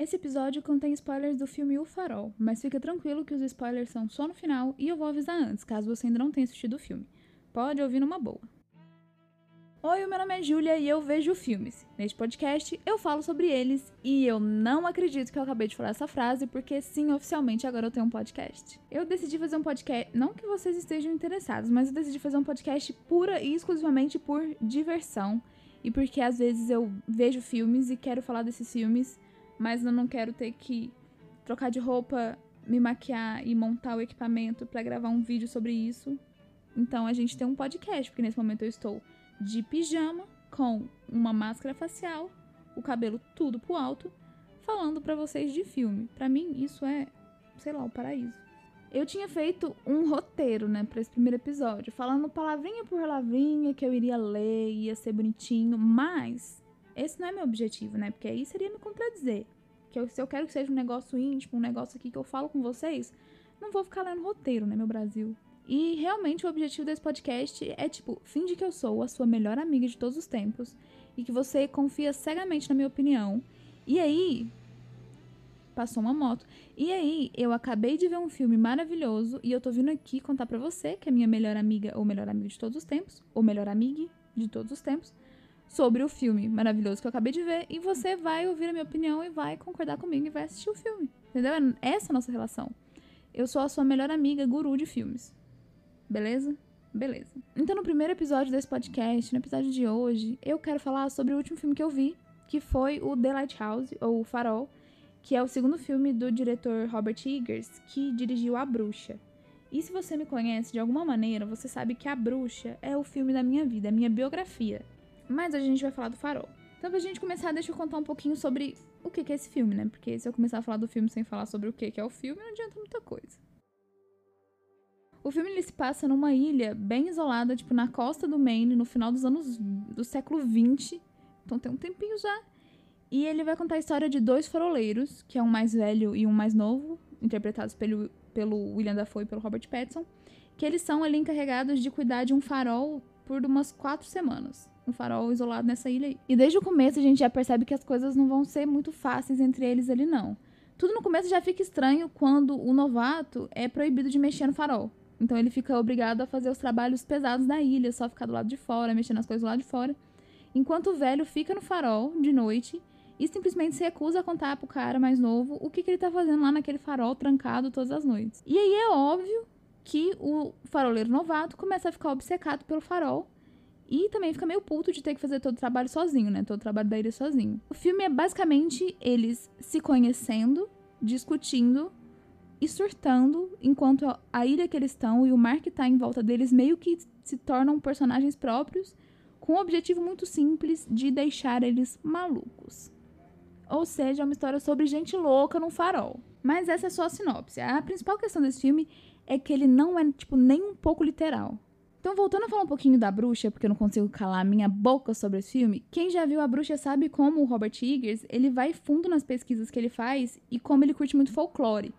Esse episódio contém spoilers do filme O Farol, mas fica tranquilo que os spoilers são só no final e eu vou avisar antes, caso você ainda não tenha assistido o filme. Pode ouvir numa boa. Oi, meu nome é Júlia e eu vejo filmes. Neste podcast eu falo sobre eles e eu não acredito que eu acabei de falar essa frase porque sim, oficialmente agora eu tenho um podcast. Eu decidi fazer um podcast, não que vocês estejam interessados, mas eu decidi fazer um podcast pura e exclusivamente por diversão e porque às vezes eu vejo filmes e quero falar desses filmes, mas eu não quero ter que trocar de roupa, me maquiar e montar o equipamento para gravar um vídeo sobre isso. Então a gente tem um podcast, porque nesse momento eu estou de pijama, com uma máscara facial, o cabelo tudo pro alto, falando para vocês de filme. Para mim, isso é, sei lá, o paraíso. Eu tinha feito um roteiro, né, para esse primeiro episódio, falando palavrinha por palavrinha que eu iria ler, ia ser bonitinho, mas esse não é meu objetivo, né? Porque aí seria me contradizer. Que eu, se eu quero que seja um negócio íntimo, um negócio aqui que eu falo com vocês, não vou ficar lendo roteiro, né, meu Brasil? E realmente o objetivo desse podcast é tipo, finge que eu sou a sua melhor amiga de todos os tempos e que você confia cegamente na minha opinião. E aí, passou uma moto. E aí, eu acabei de ver um filme maravilhoso e eu tô vindo aqui contar pra você, que é minha melhor amiga ou melhor amiga de todos os tempos, ou melhor amiga de todos os tempos, sobre o filme maravilhoso que eu acabei de ver e você vai ouvir a minha opinião e vai concordar comigo e vai assistir o filme. Entendeu? Essa é a nossa relação. Eu sou a sua melhor amiga guru de filmes. Beleza? Beleza. Então, no primeiro episódio desse podcast, no episódio de hoje, eu quero falar sobre o último filme que eu vi, que foi o The Lighthouse, ou O Farol, que é o segundo filme do diretor Robert Eggers, que dirigiu A Bruxa. E se você me conhece de alguma maneira, você sabe que A Bruxa é o filme da minha vida, é a minha biografia. Mas hoje a gente vai falar do Farol. Então, pra gente começar, deixa eu contar um pouquinho sobre o que é esse filme, né? Porque se eu começar a falar do filme sem falar sobre o que é o filme, não adianta muita coisa. O filme ele se passa numa ilha bem isolada, tipo na costa do Maine, no final dos anos do século 20. Então tem um tempinho já. E ele vai contar a história de dois faroleiros, que é um mais velho e um mais novo, interpretados pelo, pelo William Dafoe e pelo Robert Pattinson, que eles são ali encarregados de cuidar de um farol por umas quatro semanas. Um farol isolado nessa ilha aí. E desde o começo a gente já percebe que as coisas não vão ser muito fáceis entre eles ali, não. Tudo no começo já fica estranho quando o novato é proibido de mexer no farol. Então ele fica obrigado a fazer os trabalhos pesados da ilha, só ficar do lado de fora, mexendo nas coisas do lado de fora. Enquanto o velho fica no farol de noite e simplesmente se recusa a contar pro cara mais novo o que, que ele tá fazendo lá naquele farol trancado todas as noites. E aí é óbvio que o faroleiro novato começa a ficar obcecado pelo farol e também fica meio puto de ter que fazer todo o trabalho sozinho, né? Todo o trabalho da ilha sozinho. O filme é basicamente eles se conhecendo, discutindo e surtando, enquanto a ilha que eles estão e o mar que está em volta deles meio que se tornam personagens próprios, com um objetivo muito simples de deixar eles malucos. Ou seja, é uma história sobre gente louca num farol. Mas essa é só a sinopse. A principal questão desse filme é que ele não é, tipo, nem um pouco literal. Então, voltando a falar um pouquinho da bruxa, porque eu não consigo calar minha boca sobre esse filme, quem já viu a bruxa sabe como o Robert Eggers, ele vai fundo nas pesquisas que ele faz e como ele curte muito folclore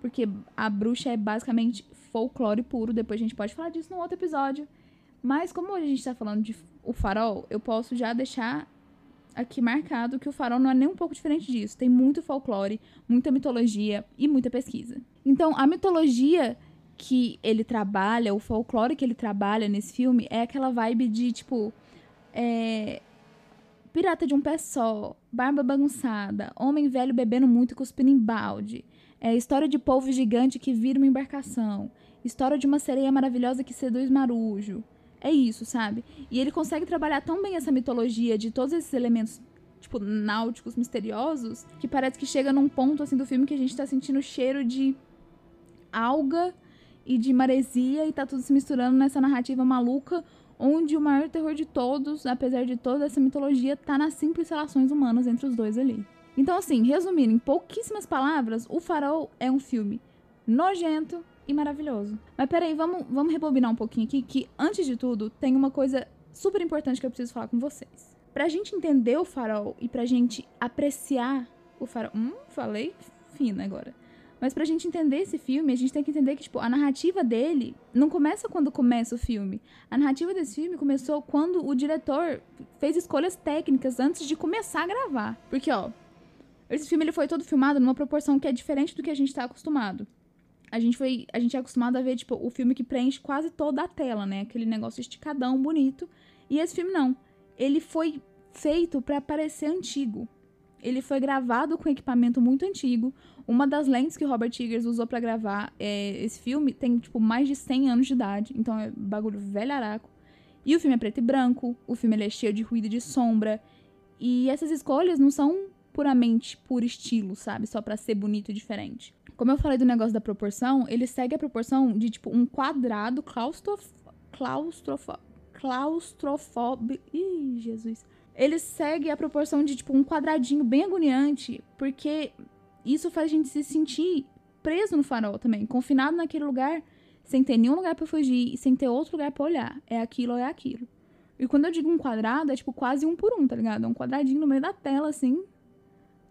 porque a bruxa é basicamente folclore puro. Depois a gente pode falar disso num outro episódio. Mas como a gente tá falando de o farol, eu posso já deixar aqui marcado que o farol não é nem um pouco diferente disso. Tem muito folclore, muita mitologia e muita pesquisa. Então, a mitologia que ele trabalha, o folclore que ele trabalha nesse filme é aquela vibe de tipo. É, pirata de um pé só, barba bagunçada, homem velho bebendo muito e cuspindo em balde. É história de polvo gigante que vira uma embarcação. História de uma sereia maravilhosa que seduz marujo. É isso, sabe? E ele consegue trabalhar tão bem essa mitologia de todos esses elementos, tipo, náuticos, misteriosos, que parece que chega num ponto, assim, do filme que a gente tá sentindo cheiro de alga e de maresia e tá tudo se misturando nessa narrativa maluca, onde o maior terror de todos, apesar de toda essa mitologia, tá nas simples relações humanas entre os dois ali. Então, assim, resumindo em pouquíssimas palavras, O Farol é um filme nojento e maravilhoso. Mas peraí, vamos, vamos rebobinar um pouquinho aqui, que antes de tudo, tem uma coisa super importante que eu preciso falar com vocês. Pra gente entender o farol e pra gente apreciar o farol. Hum, falei fino agora. Mas pra gente entender esse filme, a gente tem que entender que, tipo, a narrativa dele não começa quando começa o filme. A narrativa desse filme começou quando o diretor fez escolhas técnicas antes de começar a gravar. Porque, ó, Esse filme ele foi todo filmado numa proporção que é diferente do que a gente tá acostumado. A gente foi, a gente é acostumado a ver tipo o filme que preenche quase toda a tela, né? Aquele negócio esticadão, bonito. E esse filme não. Ele foi feito para parecer antigo. Ele foi gravado com equipamento muito antigo. Uma das lentes que Robert Eggers usou para gravar é, esse filme tem, tipo, mais de 100 anos de idade. Então é bagulho velharaco. E o filme é preto e branco. O filme é cheio de ruído e de sombra. E essas escolhas não são puramente por estilo, sabe? Só para ser bonito e diferente. Como eu falei do negócio da proporção, ele segue a proporção de, tipo, um quadrado claustrof... claustrof... claustrofóbico... Ih, Jesus ele segue a proporção de, tipo, um quadradinho bem agoniante, porque isso faz a gente se sentir preso no farol também, confinado naquele lugar, sem ter nenhum lugar para fugir e sem ter outro lugar para olhar. É aquilo ou é aquilo. E quando eu digo um quadrado, é tipo quase um por um, tá ligado? É um quadradinho no meio da tela, assim.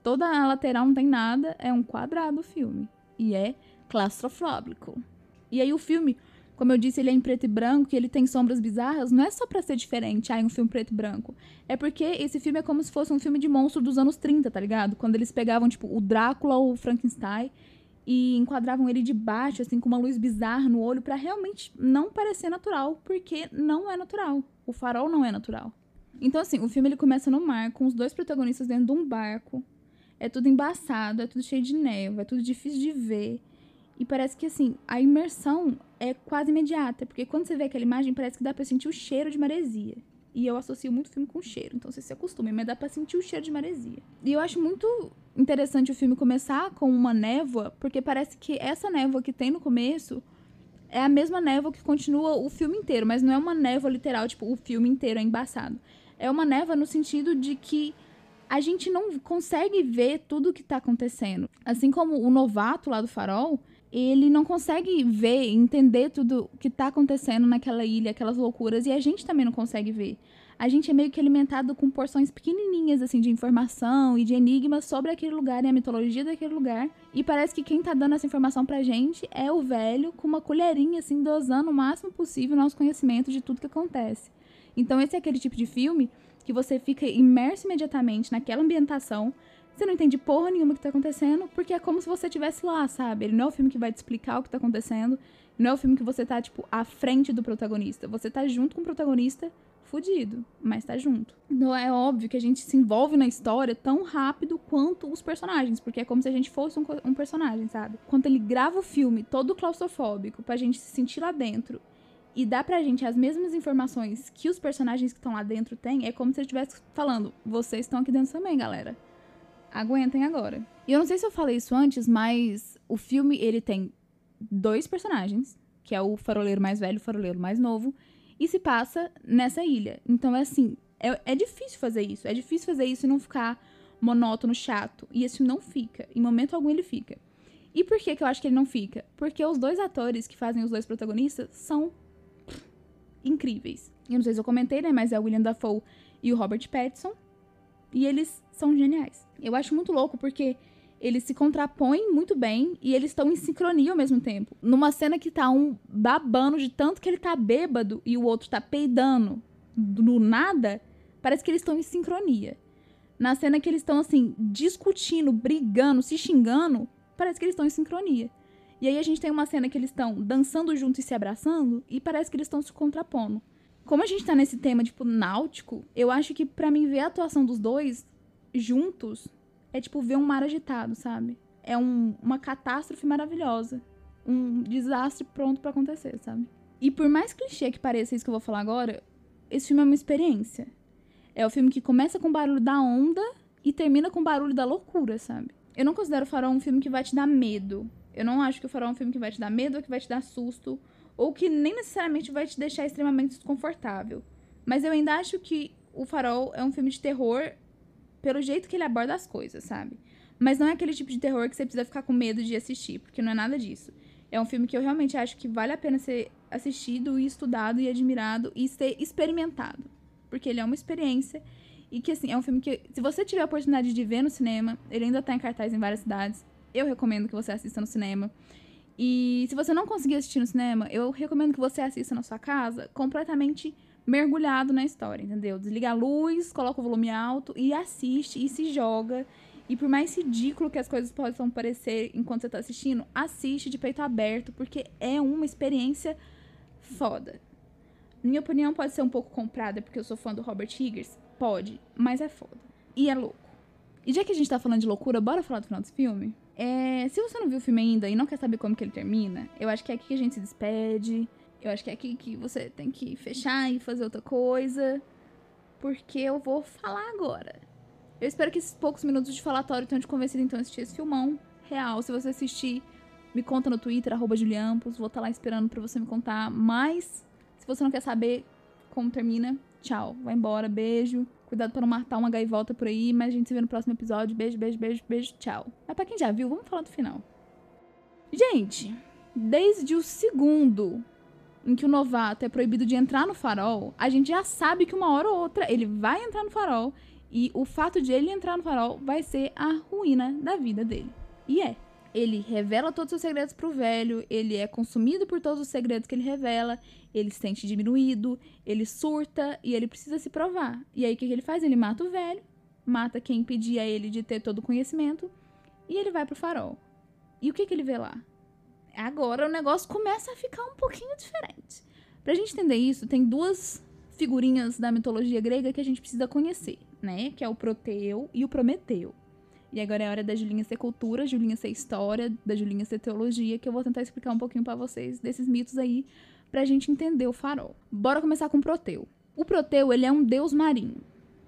Toda a lateral não tem nada, é um quadrado o filme. E é claustrofóbico. E aí o filme, como eu disse, ele é em preto e branco e ele tem sombras bizarras, não é só pra ser diferente, ah, um filme preto e branco. É porque esse filme é como se fosse um filme de monstro dos anos 30, tá ligado? Quando eles pegavam, tipo, o Drácula ou o Frankenstein e enquadravam ele de baixo, assim, com uma luz bizarra no olho, para realmente não parecer natural, porque não é natural. O farol não é natural. Então, assim, o filme ele começa no mar, com os dois protagonistas dentro de um barco. É tudo embaçado, é tudo cheio de neve, é tudo difícil de ver. E parece que, assim, a imersão é quase imediata, porque quando você vê aquela imagem, parece que dá pra sentir o cheiro de maresia. E eu associo muito filme com cheiro, então você se acostume, mas dá pra sentir o cheiro de maresia. E eu acho muito interessante o filme começar com uma névoa, porque parece que essa névoa que tem no começo é a mesma névoa que continua o filme inteiro, mas não é uma névoa literal, tipo, o filme inteiro é embaçado. É uma névoa no sentido de que a gente não consegue ver tudo o que tá acontecendo. Assim como o novato lá do farol, ele não consegue ver, entender tudo que tá acontecendo naquela ilha, aquelas loucuras, e a gente também não consegue ver. A gente é meio que alimentado com porções pequenininhas, assim, de informação e de enigmas sobre aquele lugar e a mitologia daquele lugar. E parece que quem tá dando essa informação pra gente é o velho com uma colherinha, assim, dosando o máximo possível o nosso conhecimento de tudo que acontece. Então, esse é aquele tipo de filme que você fica imerso imediatamente naquela ambientação, você não entende porra nenhuma que tá acontecendo, porque é como se você estivesse lá, sabe? Ele não é o filme que vai te explicar o que tá acontecendo. Não é o filme que você tá, tipo, à frente do protagonista. Você tá junto com o protagonista, fudido, mas tá junto. Então é óbvio que a gente se envolve na história tão rápido quanto os personagens, porque é como se a gente fosse um, um personagem, sabe? Quando ele grava o filme todo claustrofóbico pra gente se sentir lá dentro e dá pra gente as mesmas informações que os personagens que estão lá dentro têm, é como se ele estivesse falando: vocês estão aqui dentro também, galera aguentem agora. E eu não sei se eu falei isso antes, mas o filme ele tem dois personagens, que é o faroleiro mais velho e o faroleiro mais novo, e se passa nessa ilha. Então é assim, é, é difícil fazer isso. É difícil fazer isso e não ficar monótono, chato. E esse não fica. Em momento algum ele fica. E por que, que eu acho que ele não fica? Porque os dois atores que fazem os dois protagonistas são incríveis. Eu não sei se eu comentei, né? Mas é o William Dafoe e o Robert Pattinson. E eles são geniais. Eu acho muito louco porque eles se contrapõem muito bem e eles estão em sincronia ao mesmo tempo. Numa cena que tá um babando de tanto que ele tá bêbado e o outro tá peidando do nada, parece que eles estão em sincronia. Na cena que eles estão assim, discutindo, brigando, se xingando, parece que eles estão em sincronia. E aí a gente tem uma cena que eles estão dançando junto e se abraçando e parece que eles estão se contrapondo. Como a gente tá nesse tema, tipo, náutico, eu acho que para mim ver a atuação dos dois juntos é tipo ver um mar agitado, sabe? É um, uma catástrofe maravilhosa. Um desastre pronto para acontecer, sabe? E por mais clichê que pareça isso que eu vou falar agora, esse filme é uma experiência. É o filme que começa com o barulho da onda e termina com o barulho da loucura, sabe? Eu não considero o Farol um filme que vai te dar medo. Eu não acho que o Farol é um filme que vai te dar medo ou que vai te dar susto ou que nem necessariamente vai te deixar extremamente desconfortável. Mas eu ainda acho que O Farol é um filme de terror pelo jeito que ele aborda as coisas, sabe? Mas não é aquele tipo de terror que você precisa ficar com medo de assistir, porque não é nada disso. É um filme que eu realmente acho que vale a pena ser assistido e estudado e admirado e ser experimentado. Porque ele é uma experiência e que, assim, é um filme que, se você tiver a oportunidade de ver no cinema, ele ainda tá em cartaz em várias cidades. Eu recomendo que você assista no cinema. E se você não conseguir assistir no cinema, eu recomendo que você assista na sua casa completamente mergulhado na história, entendeu? Desliga a luz, coloca o volume alto e assiste e se joga E por mais ridículo que as coisas possam parecer enquanto você tá assistindo, assiste de peito aberto, porque é uma experiência foda. Minha opinião pode ser um pouco comprada porque eu sou fã do Robert Higgins. Pode, mas é foda. E é louco. E já que a gente tá falando de loucura, bora falar do final desse filme? É, se você não viu o filme ainda e não quer saber como que ele termina, eu acho que é aqui que a gente se despede. Eu acho que é aqui que você tem que fechar e fazer outra coisa. Porque eu vou falar agora. Eu espero que esses poucos minutos de falatório tenham te convencido então a assistir esse filmão real. Se você assistir, me conta no Twitter, arroba Juliampos. Vou estar tá lá esperando pra você me contar. Mas, se você não quer saber como termina, tchau. Vai embora, beijo. Cuidado pra não matar uma gaivota por aí, mas a gente se vê no próximo episódio. Beijo, beijo, beijo, beijo, tchau. Mas pra quem já viu, vamos falar do final. Gente, desde o segundo em que o novato é proibido de entrar no farol, a gente já sabe que uma hora ou outra ele vai entrar no farol e o fato de ele entrar no farol vai ser a ruína da vida dele. E é ele revela todos os seus segredos pro velho, ele é consumido por todos os segredos que ele revela, ele se sente diminuído, ele surta e ele precisa se provar. E aí o que, que ele faz? Ele mata o velho, mata quem impedia ele de ter todo o conhecimento e ele vai pro farol. E o que, que ele vê lá? Agora o negócio começa a ficar um pouquinho diferente. Pra gente entender isso, tem duas figurinhas da mitologia grega que a gente precisa conhecer, né? Que é o Proteu e o Prometeu. E agora é hora da Julinha ser cultura, Julinha ser história, da Julinha ser teologia, que eu vou tentar explicar um pouquinho para vocês desses mitos aí pra gente entender o farol. Bora começar com o Proteu. O Proteu, ele é um deus marinho.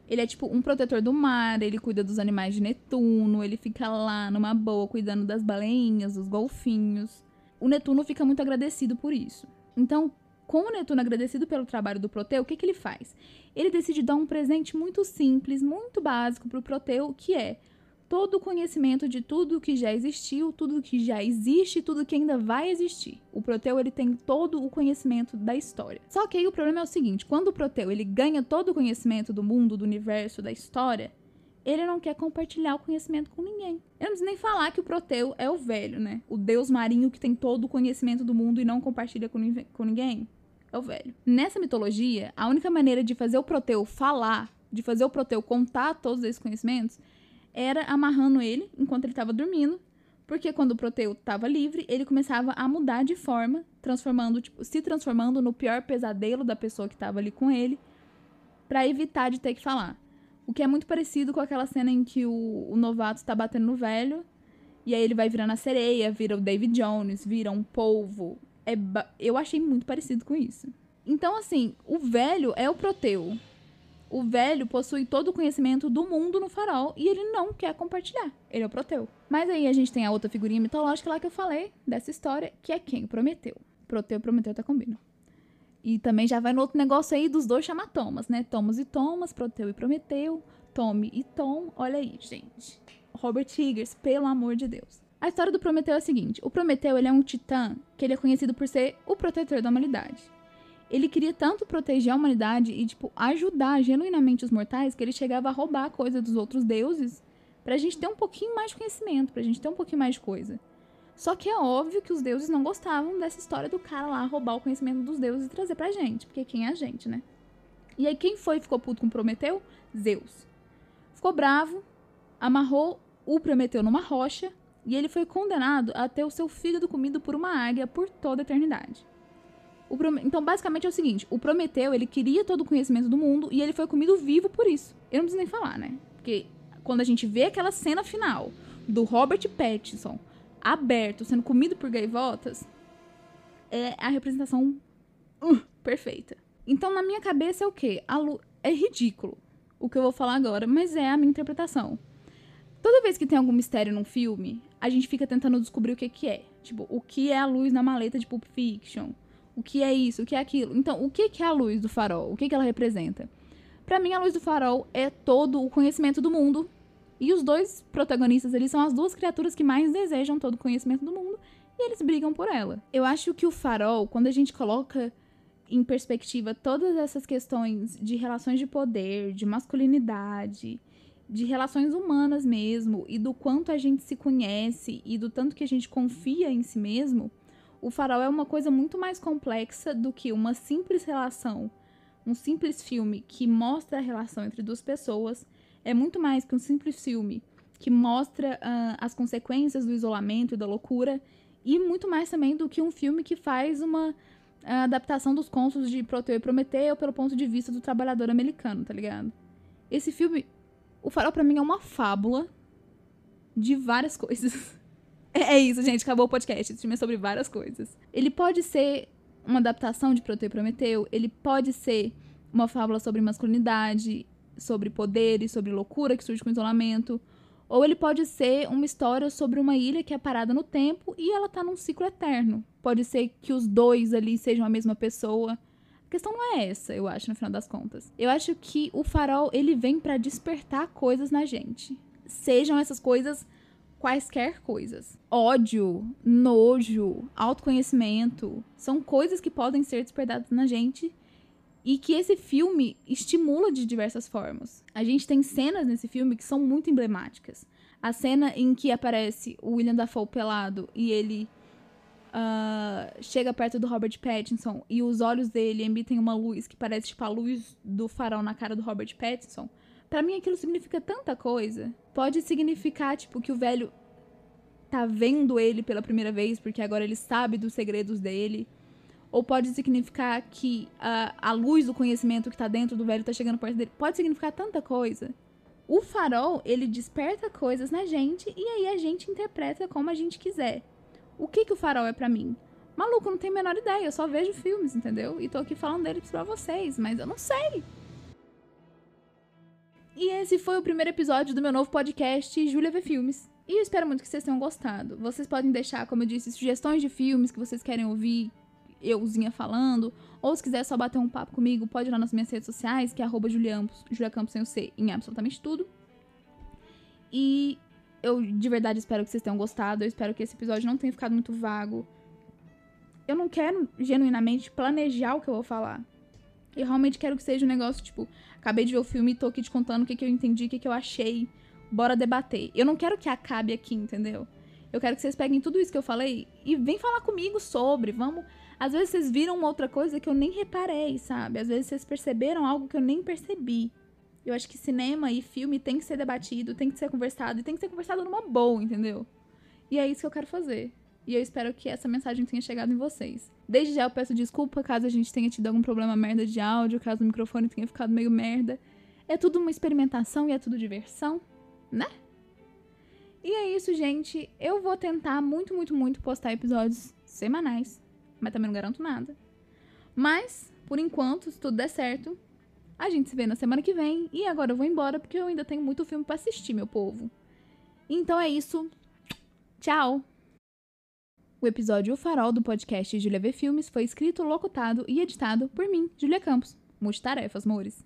Ele é tipo um protetor do mar, ele cuida dos animais de Netuno, ele fica lá numa boa cuidando das baleinhas, dos golfinhos. O Netuno fica muito agradecido por isso. Então, com o Netuno agradecido pelo trabalho do Proteu, o que, que ele faz? Ele decide dar um presente muito simples, muito básico pro Proteu, que é todo o conhecimento de tudo que já existiu, tudo que já existe, tudo que ainda vai existir. O Proteu ele tem todo o conhecimento da história. Só que aí o problema é o seguinte, quando o Proteu ele ganha todo o conhecimento do mundo, do universo, da história, ele não quer compartilhar o conhecimento com ninguém. Eu não preciso nem falar que o Proteu é o velho, né? O deus marinho que tem todo o conhecimento do mundo e não compartilha com, com ninguém. É o velho. Nessa mitologia, a única maneira de fazer o Proteu falar, de fazer o Proteu contar todos esses conhecimentos, era amarrando ele enquanto ele estava dormindo, porque quando o Proteu estava livre, ele começava a mudar de forma, transformando, tipo, se transformando no pior pesadelo da pessoa que estava ali com ele, para evitar de ter que falar. O que é muito parecido com aquela cena em que o, o novato está batendo no velho, e aí ele vai virando a sereia, vira o David Jones, vira um polvo. É eu achei muito parecido com isso. Então, assim, o velho é o Proteu. O velho possui todo o conhecimento do mundo no farol e ele não quer compartilhar. Ele é o Proteu. Mas aí a gente tem a outra figurinha mitológica lá que eu falei dessa história, que é quem? O Prometeu. Proteu e Prometeu tá combinando. E também já vai no outro negócio aí dos dois chamar Thomas, né? Thomas e Thomas, Proteu e Prometeu, Tommy e Tom. Olha aí, gente. Robert Higgins, pelo amor de Deus. A história do Prometeu é a seguinte: o Prometeu ele é um titã que ele é conhecido por ser o protetor da humanidade ele queria tanto proteger a humanidade e, tipo, ajudar genuinamente os mortais que ele chegava a roubar coisa dos outros deuses pra gente ter um pouquinho mais de conhecimento, pra gente ter um pouquinho mais de coisa. Só que é óbvio que os deuses não gostavam dessa história do cara lá roubar o conhecimento dos deuses e trazer pra gente, porque quem é a gente, né? E aí quem foi que ficou puto com Prometeu? Zeus. Ficou bravo, amarrou o Prometeu numa rocha e ele foi condenado a ter o seu fígado comido por uma águia por toda a eternidade. Então, basicamente é o seguinte: o Prometeu, ele queria todo o conhecimento do mundo e ele foi comido vivo por isso. Eu não preciso nem falar, né? Porque quando a gente vê aquela cena final do Robert Pattinson aberto, sendo comido por gaivotas, é a representação uh, perfeita. Então, na minha cabeça é o quê? Lu... É ridículo o que eu vou falar agora, mas é a minha interpretação. Toda vez que tem algum mistério num filme, a gente fica tentando descobrir o que, que é. Tipo, o que é a luz na maleta de Pulp Fiction? o que é isso, o que é aquilo. Então, o que é a luz do farol? O que ela representa? Para mim, a luz do farol é todo o conhecimento do mundo. E os dois protagonistas ali são as duas criaturas que mais desejam todo o conhecimento do mundo e eles brigam por ela. Eu acho que o farol, quando a gente coloca em perspectiva todas essas questões de relações de poder, de masculinidade, de relações humanas mesmo, e do quanto a gente se conhece e do tanto que a gente confia em si mesmo, o farol é uma coisa muito mais complexa do que uma simples relação. Um simples filme que mostra a relação entre duas pessoas é muito mais que um simples filme que mostra uh, as consequências do isolamento e da loucura, e muito mais também do que um filme que faz uma uh, adaptação dos contos de Proteu e Prometeu pelo ponto de vista do trabalhador americano, tá ligado? Esse filme, o Farol para mim é uma fábula de várias coisas. É isso, gente, acabou o podcast. Esse filme é sobre várias coisas. Ele pode ser uma adaptação de Proteu e Prometeu, ele pode ser uma fábula sobre masculinidade, sobre poder e sobre loucura que surge com isolamento. Ou ele pode ser uma história sobre uma ilha que é parada no tempo e ela tá num ciclo eterno. Pode ser que os dois ali sejam a mesma pessoa. A questão não é essa, eu acho, no final das contas. Eu acho que o farol, ele vem para despertar coisas na gente. Sejam essas coisas quaisquer coisas. Ódio, nojo, autoconhecimento, são coisas que podem ser despertadas na gente e que esse filme estimula de diversas formas. A gente tem cenas nesse filme que são muito emblemáticas. A cena em que aparece o William Dafoe pelado e ele uh, chega perto do Robert Pattinson e os olhos dele emitem uma luz que parece tipo a luz do farol na cara do Robert Pattinson. Para mim aquilo significa tanta coisa. Pode significar tipo que o velho tá vendo ele pela primeira vez porque agora ele sabe dos segredos dele ou pode significar que a, a luz do conhecimento que está dentro do velho está chegando perto dele. Pode significar tanta coisa. O farol, ele desperta coisas na gente e aí a gente interpreta como a gente quiser. O que que o farol é para mim? Maluco, não tenho a menor ideia, eu só vejo filmes, entendeu? E tô aqui falando dele pra vocês, mas eu não sei. E esse foi o primeiro episódio do meu novo podcast, Júlia Vê Filmes. E eu espero muito que vocês tenham gostado. Vocês podem deixar, como eu disse, sugestões de filmes que vocês querem ouvir, euzinha falando. Ou se quiser só bater um papo comigo, pode ir lá nas minhas redes sociais, que é arroba Juliampos, Julia Campos sem o C, em absolutamente tudo. E eu de verdade espero que vocês tenham gostado. Eu espero que esse episódio não tenha ficado muito vago. Eu não quero genuinamente planejar o que eu vou falar. Eu realmente quero que seja um negócio, tipo, acabei de ver o filme e tô aqui te contando o que, que eu entendi, o que, que eu achei. Bora debater. Eu não quero que acabe aqui, entendeu? Eu quero que vocês peguem tudo isso que eu falei e vem falar comigo sobre. Vamos às vezes vocês viram uma outra coisa que eu nem reparei, sabe? Às vezes vocês perceberam algo que eu nem percebi. Eu acho que cinema e filme tem que ser debatido, tem que ser conversado, e tem que ser conversado numa boa, entendeu? E é isso que eu quero fazer. E eu espero que essa mensagem tenha chegado em vocês. Desde já eu peço desculpa caso a gente tenha tido algum problema merda de áudio, caso o microfone tenha ficado meio merda. É tudo uma experimentação e é tudo diversão, né? E é isso, gente. Eu vou tentar muito, muito, muito postar episódios semanais mas também não garanto nada. Mas, por enquanto, se tudo der certo, a gente se vê na semana que vem. E agora eu vou embora porque eu ainda tenho muito filme para assistir, meu povo. Então é isso. Tchau! O episódio O Farol do podcast Julia V Filmes foi escrito, locutado e editado por mim, Julia Campos. Multitarefas, mores.